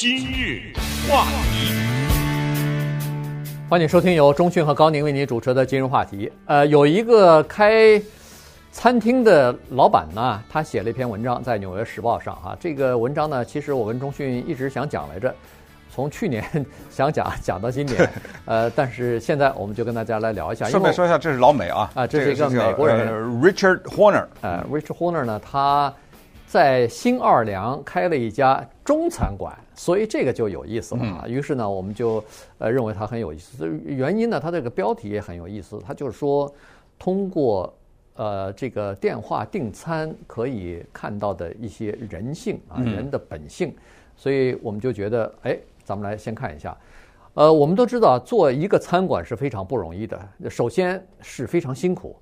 今日话题，欢迎收听由钟讯和高宁为您主持的今日话题。呃，有一个开餐厅的老板呢，他写了一篇文章在《纽约时报》上啊。这个文章呢，其实我跟钟讯一直想讲来着，从去年想讲讲到今年，呃，但是现在我们就跟大家来聊一下。顺便说一下，这是老美啊，啊，这是一个美国人，呃，Richard Horner。呃，Richard Horner 呢，他。在新奥尔良开了一家中餐馆，所以这个就有意思了啊。于是呢，我们就呃认为它很有意思。原因呢，它这个标题也很有意思。它就是说，通过呃这个电话订餐可以看到的一些人性啊，人的本性。所以我们就觉得，哎，咱们来先看一下。呃，我们都知道做一个餐馆是非常不容易的，首先是非常辛苦。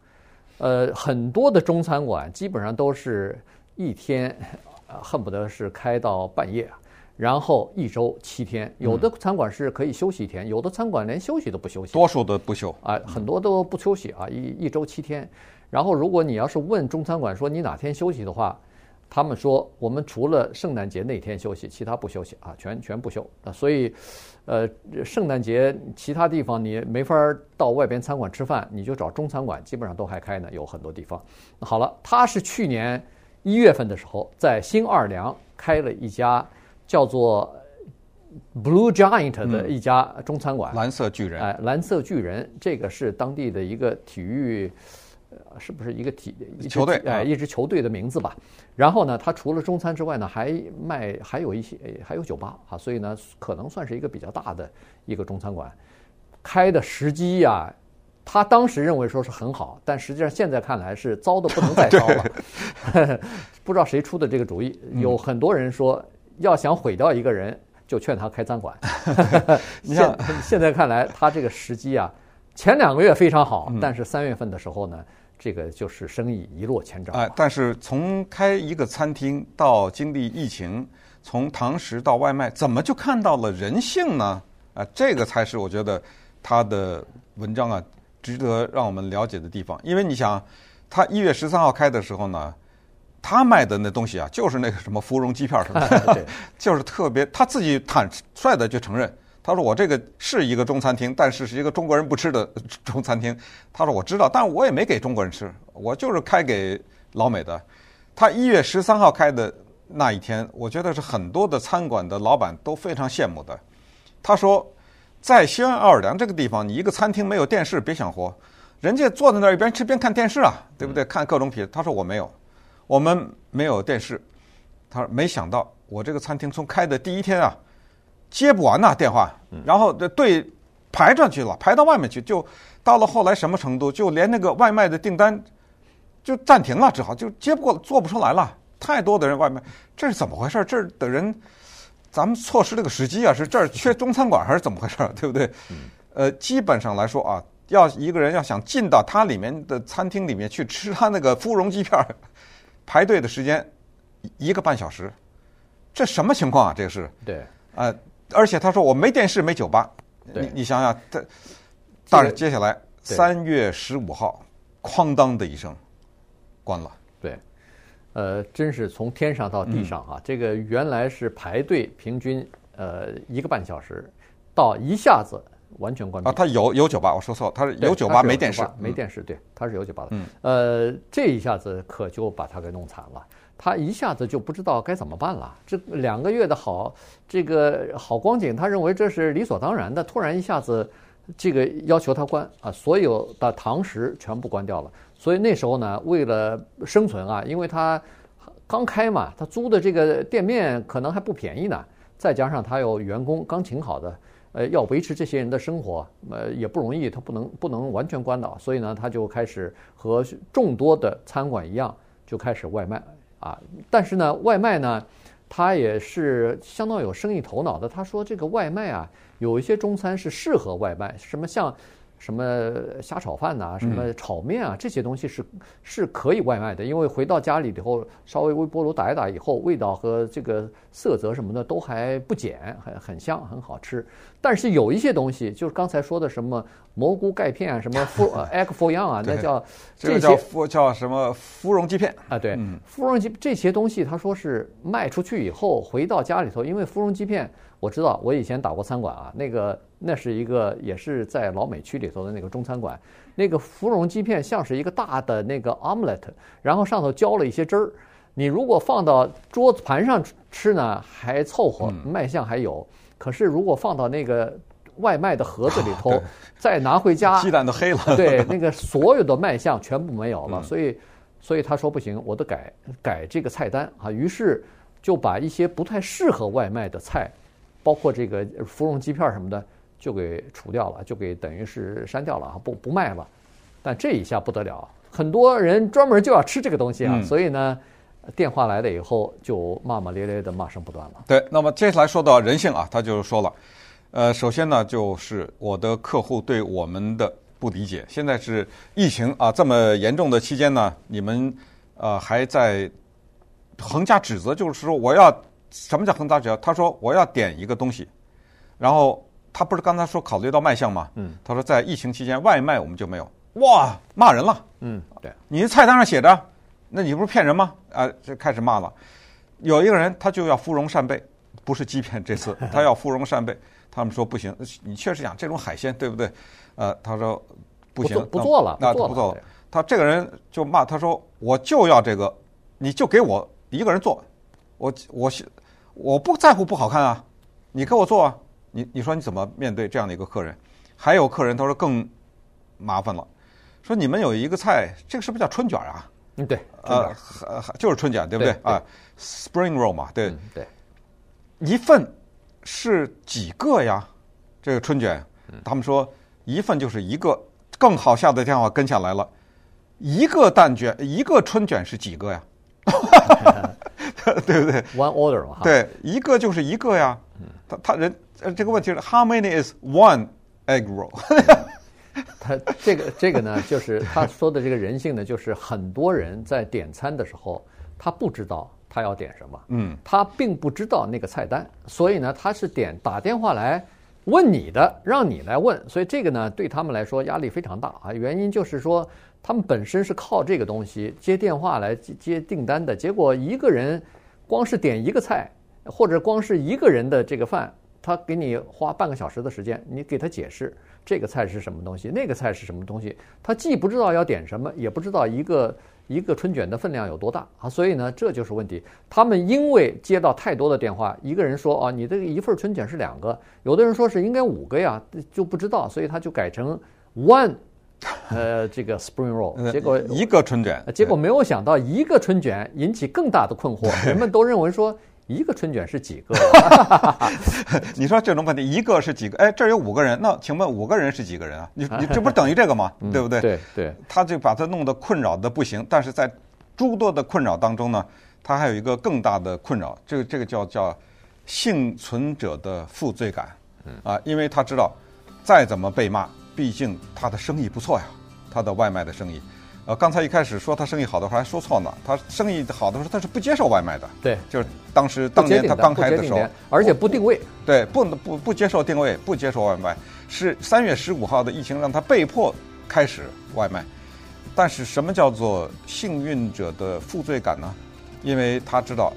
呃，很多的中餐馆基本上都是。一天，呃，恨不得是开到半夜，然后一周七天，有的餐馆是可以休息一天，有的餐馆连休息都不休息，多数都不休啊，很多都不休息啊，一一周七天。然后，如果你要是问中餐馆说你哪天休息的话，他们说我们除了圣诞节那天休息，其他不休息啊，全全不休啊。所以，呃，圣诞节其他地方你没法到外边餐馆吃饭，你就找中餐馆，基本上都还开呢，有很多地方。好了，他是去年。一月份的时候，在新奥尔良开了一家叫做 Blue Giant 的一家中餐馆。蓝色巨人，哎，蓝色巨人，这个是当地的一个体育，呃，是不是一个体球队？哎，一支球队的名字吧。然后呢，它除了中餐之外呢，还卖还有一些还有酒吧啊，所以呢，可能算是一个比较大的一个中餐馆。开的时机呀。他当时认为说是很好，但实际上现在看来是糟的不能再 糟了。不知道谁出的这个主意，有很多人说要想毁掉一个人，就劝他开餐馆。你像现在看来，他这个时机啊，前两个月非常好，但是三月份的时候呢，这个就是生意一落千丈。哎，但是从开一个餐厅到经历疫情，从堂食到外卖，怎么就看到了人性呢？啊，这个才是我觉得他的文章啊。值得让我们了解的地方，因为你想，他一月十三号开的时候呢，他卖的那东西啊，就是那个什么芙蓉鸡片什么的，就是特别他自己坦率的就承认，他说我这个是一个中餐厅，但是是一个中国人不吃的中餐厅。他说我知道，但我也没给中国人吃，我就是开给老美的。他一月十三号开的那一天，我觉得是很多的餐馆的老板都非常羡慕的。他说。在新奥尔良这个地方，你一个餐厅没有电视，别想活。人家坐在那儿一边吃边看电视啊，对不对？看各种品。他说我没有，我们没有电视。他说没想到我这个餐厅从开的第一天啊，接不完呐电话，然后队排上去了，排到外面去，就到了后来什么程度，就连那个外卖的订单就暂停了，只好就接不过，做不出来了。太多的人外卖，这是怎么回事？这儿的人。咱们错失这个时机啊，是这儿缺中餐馆还是怎么回事？对不对？呃，基本上来说啊，要一个人要想进到他里面的餐厅里面去吃他那个芙蓉鸡片，排队的时间一个半小时，这什么情况啊？这个是对，呃，而且他说我没电视没酒吧，你你想想，这但是接下来三月十五号，哐当的一声关了。呃，真是从天上到地上啊！嗯、这个原来是排队，平均呃一个半小时，到一下子完全关闭啊！他有有酒吧，我说错了，他是有酒吧，没电视，没电视，对，他是有酒吧的。嗯，呃，这一下子可就把他给弄惨了，他一下子就不知道该怎么办了。这两个月的好这个好光景，他认为这是理所当然的，突然一下子这个要求他关啊，所有的堂食全部关掉了。所以那时候呢，为了生存啊，因为他刚开嘛，他租的这个店面可能还不便宜呢，再加上他有员工刚请好的，呃，要维持这些人的生活，呃，也不容易，他不能不能完全关倒，所以呢，他就开始和众多的餐馆一样，就开始外卖啊。但是呢，外卖呢，他也是相当有生意头脑的。他说这个外卖啊，有一些中餐是适合外卖，什么像。什么虾炒饭呐，什么炒面啊，这些东西是是可以外卖的，因为回到家里以后，稍微微波炉打一打以后，味道和这个色泽什么的都还不减，很很香，很好吃。但是有一些东西，就是刚才说的什么蘑菇钙片啊，什么芙 egg for young 啊，那叫这个叫芙叫什么芙蓉鸡片啊？对，芙蓉鸡这些东西，他说是卖出去以后回到家里头，因为芙蓉鸡片。我知道，我以前打过餐馆啊，那个那是一个也是在老美区里头的那个中餐馆，那个芙蓉鸡片像是一个大的那个 omelette，然后上头浇了一些汁儿。你如果放到桌子盘上吃呢，还凑合，卖相还有。可是如果放到那个外卖的盒子里头，再拿回家，鸡蛋都黑了。对，那个所有的卖相全部没有了。所以，所以他说不行，我得改改这个菜单啊。于是就把一些不太适合外卖的菜。包括这个芙蓉鸡片什么的，就给除掉了，就给等于是删掉了啊，不不卖了。但这一下不得了，很多人专门就要吃这个东西啊，嗯、所以呢，电话来了以后就骂骂咧咧的骂声不断了。对，那么接下来说到人性啊，他就说了，呃，首先呢，就是我的客户对我们的不理解。现在是疫情啊这么严重的期间呢，你们呃还在横加指责，就是说我要。什么叫横加指责？他说我要点一个东西，然后他不是刚才说考虑到卖相吗？嗯，他说在疫情期间外卖我们就没有，哇，骂人了。嗯，对，你的菜单上写着，那你不是骗人吗？啊，就开始骂了。有一个人他就要芙蓉扇贝，不是欺骗，这次 他要芙蓉扇贝。他们说不行，你确实讲这种海鲜对不对？呃，他说不行，不做了，那不做了。他这个人就骂他说我就要这个，你就给我一个人做。我我我不在乎不好看啊，你给我做啊，你你说你怎么面对这样的一个客人？还有客人他说更麻烦了，说你们有一个菜，这个是不是叫春卷啊？嗯，对，呃，就是春卷，对不对，对啊？Spring roll 嘛，对、嗯、对，一份是几个呀？这个春卷，他们说一份就是一个，更好笑的电话跟下来了，一个蛋卷，一个春卷是几个呀？对不对？One order 嘛。对，一个就是一个呀。他他人呃，这个问题是 How many is one egg roll？他这个这个呢，就是他说的这个人性呢，就是很多人在点餐的时候，他不知道他要点什么，嗯，他并不知道那个菜单，所以呢，他是点打电话来问你的，让你来问，所以这个呢，对他们来说压力非常大啊。原因就是说。他们本身是靠这个东西接电话来接接订单的，结果一个人光是点一个菜，或者光是一个人的这个饭，他给你花半个小时的时间，你给他解释这个菜是什么东西，那个菜是什么东西，他既不知道要点什么，也不知道一个一个春卷的分量有多大啊，所以呢，这就是问题。他们因为接到太多的电话，一个人说啊，你这个一份春卷是两个，有的人说是应该五个呀，就不知道，所以他就改成 one。呃，这个 Spring Roll，结果一个春卷，结果没有想到一个春卷引起更大的困惑，人们都认为说一个春卷是几个？你说这种问题，一个是几个？哎，这儿有五个人，那请问五个人是几个人啊？你你 这不是等于这个吗？对不对？对对，他就把他弄得困扰的不行，但是在诸多的困扰当中呢，他还有一个更大的困扰，这个这个叫叫幸存者的负罪感，啊，因为他知道再怎么被骂。毕竟他的生意不错呀，他的外卖的生意，呃，刚才一开始说他生意好的时候还说错了，他生意好的时候他是不接受外卖的，对，就是当时当年他刚开的时候，而且不定位，对，不不不接受定位，不接受外卖，是三月十五号的疫情让他被迫开始外卖，但是什么叫做幸运者的负罪感呢？因为他知道，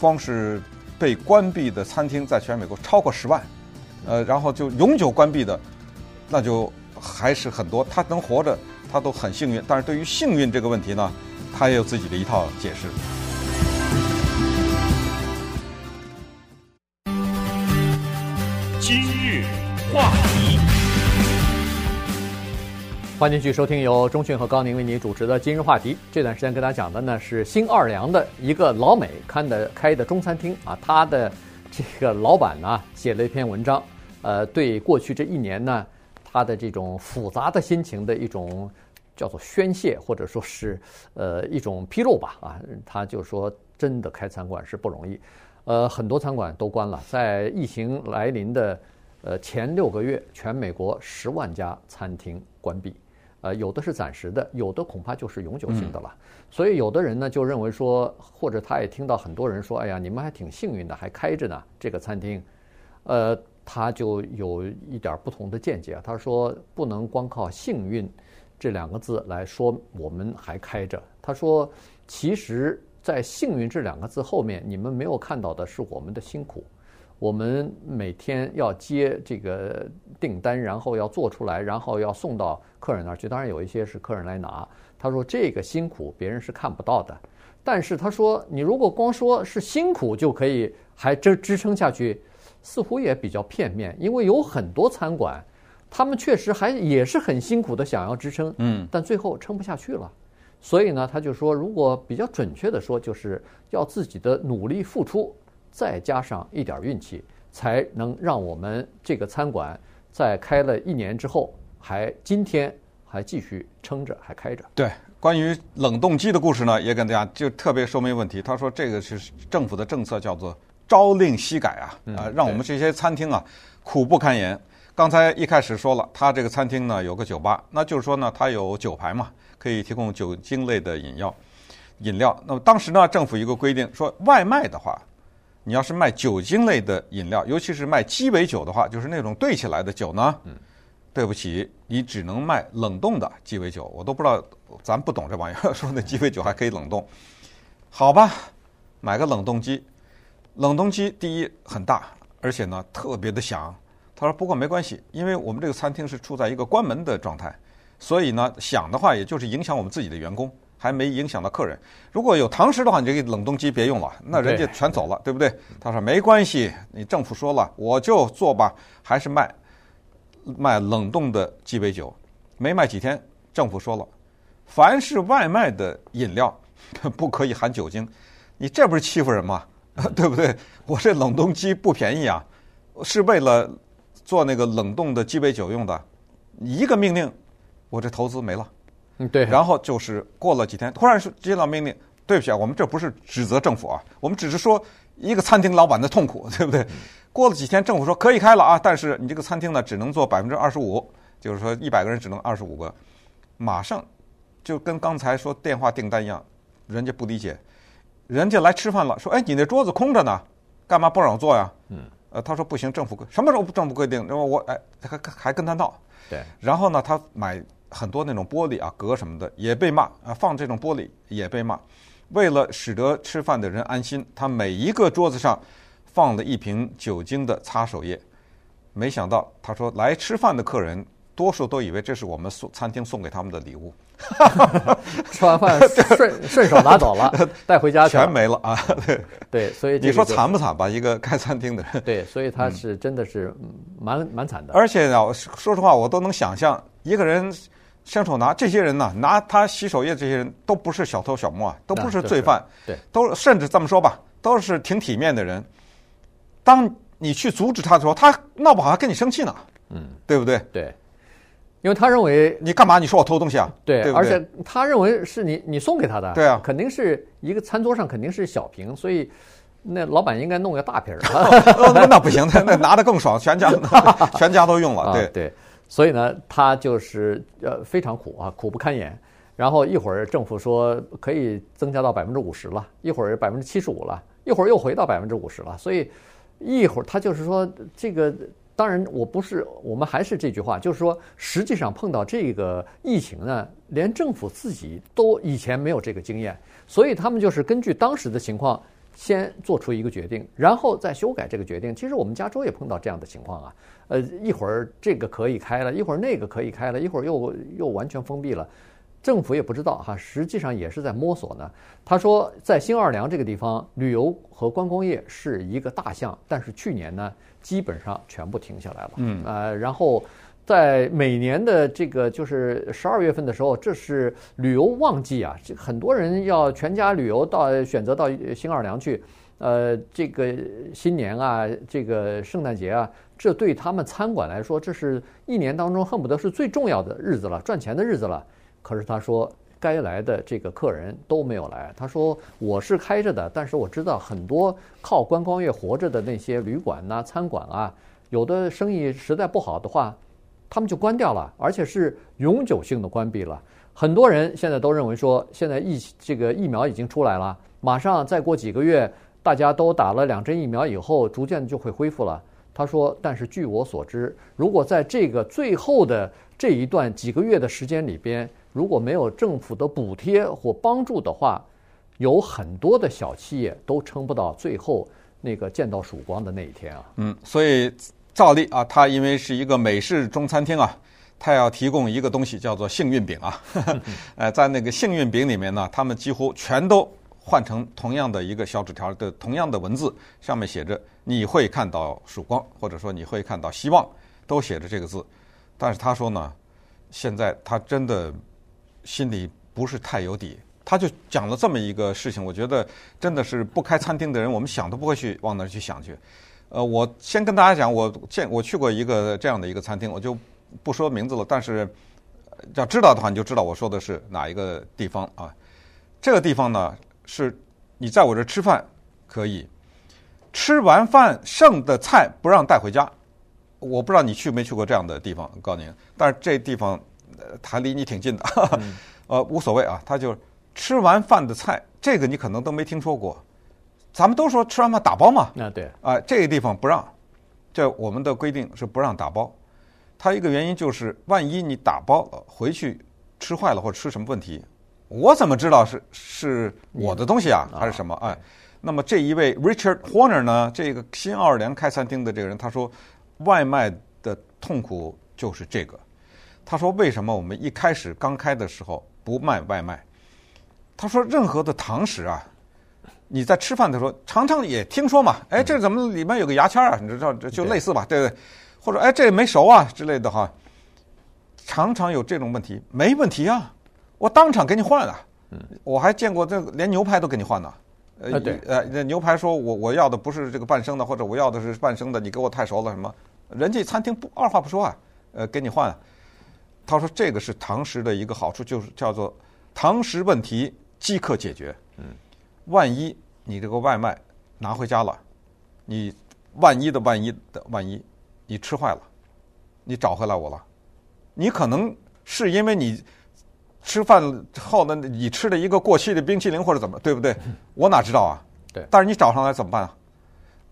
光是被关闭的餐厅在全美国超过十万，呃，然后就永久关闭的。那就还是很多，他能活着，他都很幸运。但是对于幸运这个问题呢，他也有自己的一套解释。今日话题，欢迎继续收听由钟迅和高宁为你主持的《今日话题》。这段时间跟大家讲的呢是新奥尔良的一个老美看的开的中餐厅啊，他的这个老板呢写了一篇文章，呃，对过去这一年呢。他的这种复杂的心情的一种叫做宣泄，或者说是呃一种披露吧啊，他就说真的开餐馆是不容易，呃很多餐馆都关了，在疫情来临的呃，前六个月全美国十万家餐厅关闭，呃，有的是暂时的，有的恐怕就是永久性的了。所以有的人呢就认为说，或者他也听到很多人说，哎呀，你们还挺幸运的，还开着呢这个餐厅，呃，他就有一点不同的见解啊。他说不能光靠幸运这两个字来说我们还开着。他说，其实，在幸运这两个字后面，你们没有看到的是我们的辛苦。我们每天要接这个订单，然后要做出来，然后要送到客人那儿去。当然有一些是客人来拿。他说这个辛苦别人是看不到的，但是他说你如果光说是辛苦就可以还支支撑下去，似乎也比较片面。因为有很多餐馆，他们确实还也是很辛苦的想要支撑，嗯，但最后撑不下去了。所以呢，他就说，如果比较准确的说，就是要自己的努力付出。再加上一点运气，才能让我们这个餐馆在开了一年之后，还今天还继续撑着，还开着。对，关于冷冻机的故事呢，也跟大家就特别说明问题。他说这个是政府的政策，叫做朝令夕改啊，啊，让我们这些餐厅啊苦不堪言。刚才一开始说了，他这个餐厅呢有个酒吧，那就是说呢，他有酒牌嘛，可以提供酒精类的饮料。饮料。那么当时呢，政府一个规定说，外卖的话。你要是卖酒精类的饮料，尤其是卖鸡尾酒的话，就是那种兑起来的酒呢，嗯，对不起，你只能卖冷冻的鸡尾酒。我都不知道，咱不懂这玩意儿，说那鸡尾酒还可以冷冻，好吧，买个冷冻机。冷冻机第一很大，而且呢特别的响。他说不过没关系，因为我们这个餐厅是处在一个关门的状态，所以呢响的话也就是影响我们自己的员工。还没影响到客人。如果有堂食的话，你这个冷冻机别用了，那人家全走了，对，对不对？他说没关系，你政府说了，我就做吧，还是卖卖冷冻的鸡尾酒。没卖几天，政府说了，凡是外卖的饮料不可以含酒精。你这不是欺负人吗？对不对？我这冷冻机不便宜啊，是为了做那个冷冻的鸡尾酒用的。一个命令，我这投资没了。嗯，对。然后就是过了几天，突然是接到命令，对不起啊，我们这不是指责政府啊，我们只是说一个餐厅老板的痛苦，对不对？过了几天，政府说可以开了啊，但是你这个餐厅呢，只能做百分之二十五，就是说一百个人只能二十五个。马上就跟刚才说电话订单一样，人家不理解，人家来吃饭了，说哎，你那桌子空着呢，干嘛不让我坐呀？嗯，呃，他说不行，政府什么时候政府规定？然后我哎还还跟他闹，对，然后呢，他买。很多那种玻璃啊，隔什么的也被骂啊，放这种玻璃也被骂。为了使得吃饭的人安心，他每一个桌子上放了一瓶酒精的擦手液。没想到他说来吃饭的客人多数都以为这是我们送餐厅送给他们的礼物，吃完饭 顺顺手拿走了，带回家全没了啊。对对，所以你说惨不惨吧？一个开餐厅的人，对，所以他是真的是蛮蛮惨的。而且呢，说实话，我都能想象一个人。伸手拿这些人呢，拿他洗手液，这些人都不是小偷小摸啊，都不是罪犯，对，都甚至这么说吧，都是挺体面的人。当你去阻止他的时候，他闹不好还跟你生气呢，嗯，对不对？对，因为他认为你干嘛？你说我偷东西啊？对，对，而且他认为是你你送给他的，对啊，肯定是一个餐桌上肯定是小瓶，所以那老板应该弄个大瓶儿。那不行，那 那拿的更爽，全家 全家都用了，对对。所以呢，他就是呃非常苦啊，苦不堪言。然后一会儿政府说可以增加到百分之五十了，一会儿百分之七十五了，一会儿又回到百分之五十了。所以一会儿他就是说这个，当然我不是，我们还是这句话，就是说实际上碰到这个疫情呢，连政府自己都以前没有这个经验，所以他们就是根据当时的情况。先做出一个决定，然后再修改这个决定。其实我们加州也碰到这样的情况啊，呃，一会儿这个可以开了，一会儿那个可以开了，一会儿又又完全封闭了，政府也不知道哈，实际上也是在摸索呢。他说，在新奥尔良这个地方，旅游和观光业是一个大项，但是去年呢，基本上全部停下来了。嗯，呃，然后。在每年的这个就是十二月份的时候，这是旅游旺季啊，这很多人要全家旅游到选择到新奥尔良去，呃，这个新年啊，这个圣诞节啊，这对他们餐馆来说，这是一年当中恨不得是最重要的日子了，赚钱的日子了。可是他说，该来的这个客人都没有来。他说，我是开着的，但是我知道很多靠观光业活着的那些旅馆呐、餐馆啊。有的生意实在不好的话，他们就关掉了，而且是永久性的关闭了。很多人现在都认为说，现在疫这个疫苗已经出来了，马上再过几个月，大家都打了两针疫苗以后，逐渐就会恢复了。他说：“但是据我所知，如果在这个最后的这一段几个月的时间里边，如果没有政府的补贴或帮助的话，有很多的小企业都撑不到最后那个见到曙光的那一天啊。”嗯，所以照例啊，他因为是一个美式中餐厅啊，他要提供一个东西叫做幸运饼啊。呃，在那个幸运饼里面呢，他们几乎全都换成同样的一个小纸条的同样的文字，上面写着。你会看到曙光，或者说你会看到希望，都写着这个字。但是他说呢，现在他真的心里不是太有底。他就讲了这么一个事情，我觉得真的是不开餐厅的人，我们想都不会去往那儿去想去。呃，我先跟大家讲，我见我去过一个这样的一个餐厅，我就不说名字了。但是要知道的话，你就知道我说的是哪一个地方啊。这个地方呢，是你在我这吃饭可以。吃完饭剩的菜不让带回家，我不知道你去没去过这样的地方，我告诉你。但是这地方还离你挺近的，嗯、呃，无所谓啊。他就吃完饭的菜，这个你可能都没听说过。咱们都说吃完饭打包嘛，那对，啊、呃、这个地方不让，这我们的规定是不让打包。他一个原因就是，万一你打包回去吃坏了或者吃什么问题，我怎么知道是是我的东西啊，还是什么？哎。那么这一位 Richard Horner 呢，这个新奥尔良开餐厅的这个人，他说，外卖的痛苦就是这个。他说，为什么我们一开始刚开的时候不卖外卖？他说，任何的堂食啊，你在吃饭的时候常常也听说嘛，哎，这怎么里面有个牙签啊？你知道，这就类似吧，对不对？或者哎，这没熟啊之类的哈，常常有这种问题，没问题啊，我当场给你换啊。我还见过这连牛排都给你换呢。呃，对，呃，那牛排说我我要的不是这个半生的，或者我要的是半生的，你给我太熟了什么？人家餐厅不二话不说啊，呃，给你换。他说这个是堂食的一个好处，就是叫做堂食问题即刻解决。嗯，万一你这个外卖拿回家了，你万一的万一的万一，你吃坏了，你找回来我了，你可能是因为你。吃饭后呢，你吃了一个过期的冰淇淋或者怎么，对不对？我哪知道啊？对。但是你找上来怎么办啊？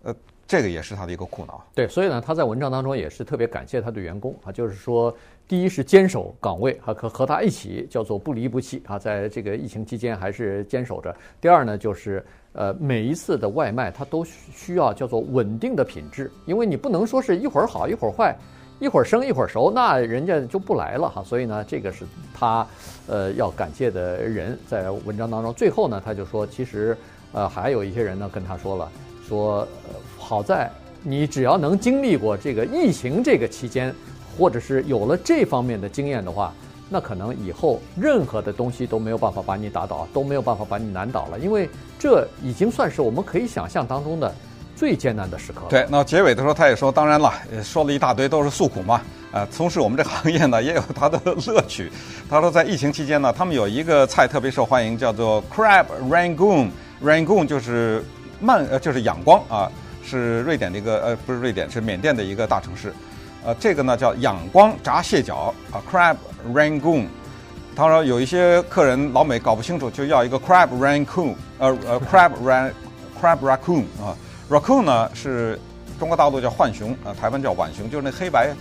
呃，这个也是他的一个苦恼。对，所以呢，他在文章当中也是特别感谢他的员工啊，就是说，第一是坚守岗位，和和和他一起叫做不离不弃啊，在这个疫情期间还是坚守着。第二呢，就是呃，每一次的外卖他都需要叫做稳定的品质，因为你不能说是一会儿好一会儿坏。一会儿生一会儿熟，那人家就不来了哈。所以呢，这个是他呃要感谢的人。在文章当中，最后呢，他就说，其实呃还有一些人呢跟他说了，说呃好在你只要能经历过这个疫情这个期间，或者是有了这方面的经验的话，那可能以后任何的东西都没有办法把你打倒，都没有办法把你难倒了，因为这已经算是我们可以想象当中的。最艰难的时刻。对，那结尾的时候他也说，当然了，说了一大堆都是诉苦嘛。呃，从事我们这行业呢，也有他的乐趣。他说，在疫情期间呢，他们有一个菜特别受欢迎，叫做 Crab Rangoon。Rangoon 就是曼，呃，就是仰光啊，是瑞典的一个，呃，不是瑞典，是缅甸的一个大城市。呃，这个呢叫仰光炸蟹脚啊，Crab Rangoon。他说有一些客人老美搞不清楚，就要一个 Crab Rangoon，呃呃，Crab Ran Crab Raccoon 啊。Raccoon 呢是中国大陆叫浣熊啊，台湾叫浣熊，就是那黑白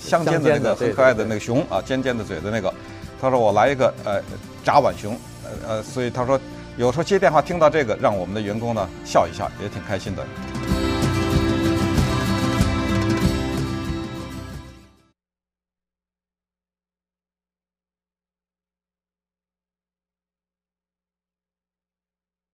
相间的那个很可爱的那个熊啊，尖尖的嘴的那个。他说我来一个呃炸浣熊，呃呃，所以他说有时候接电话听到这个，让我们的员工呢笑一笑，也挺开心的。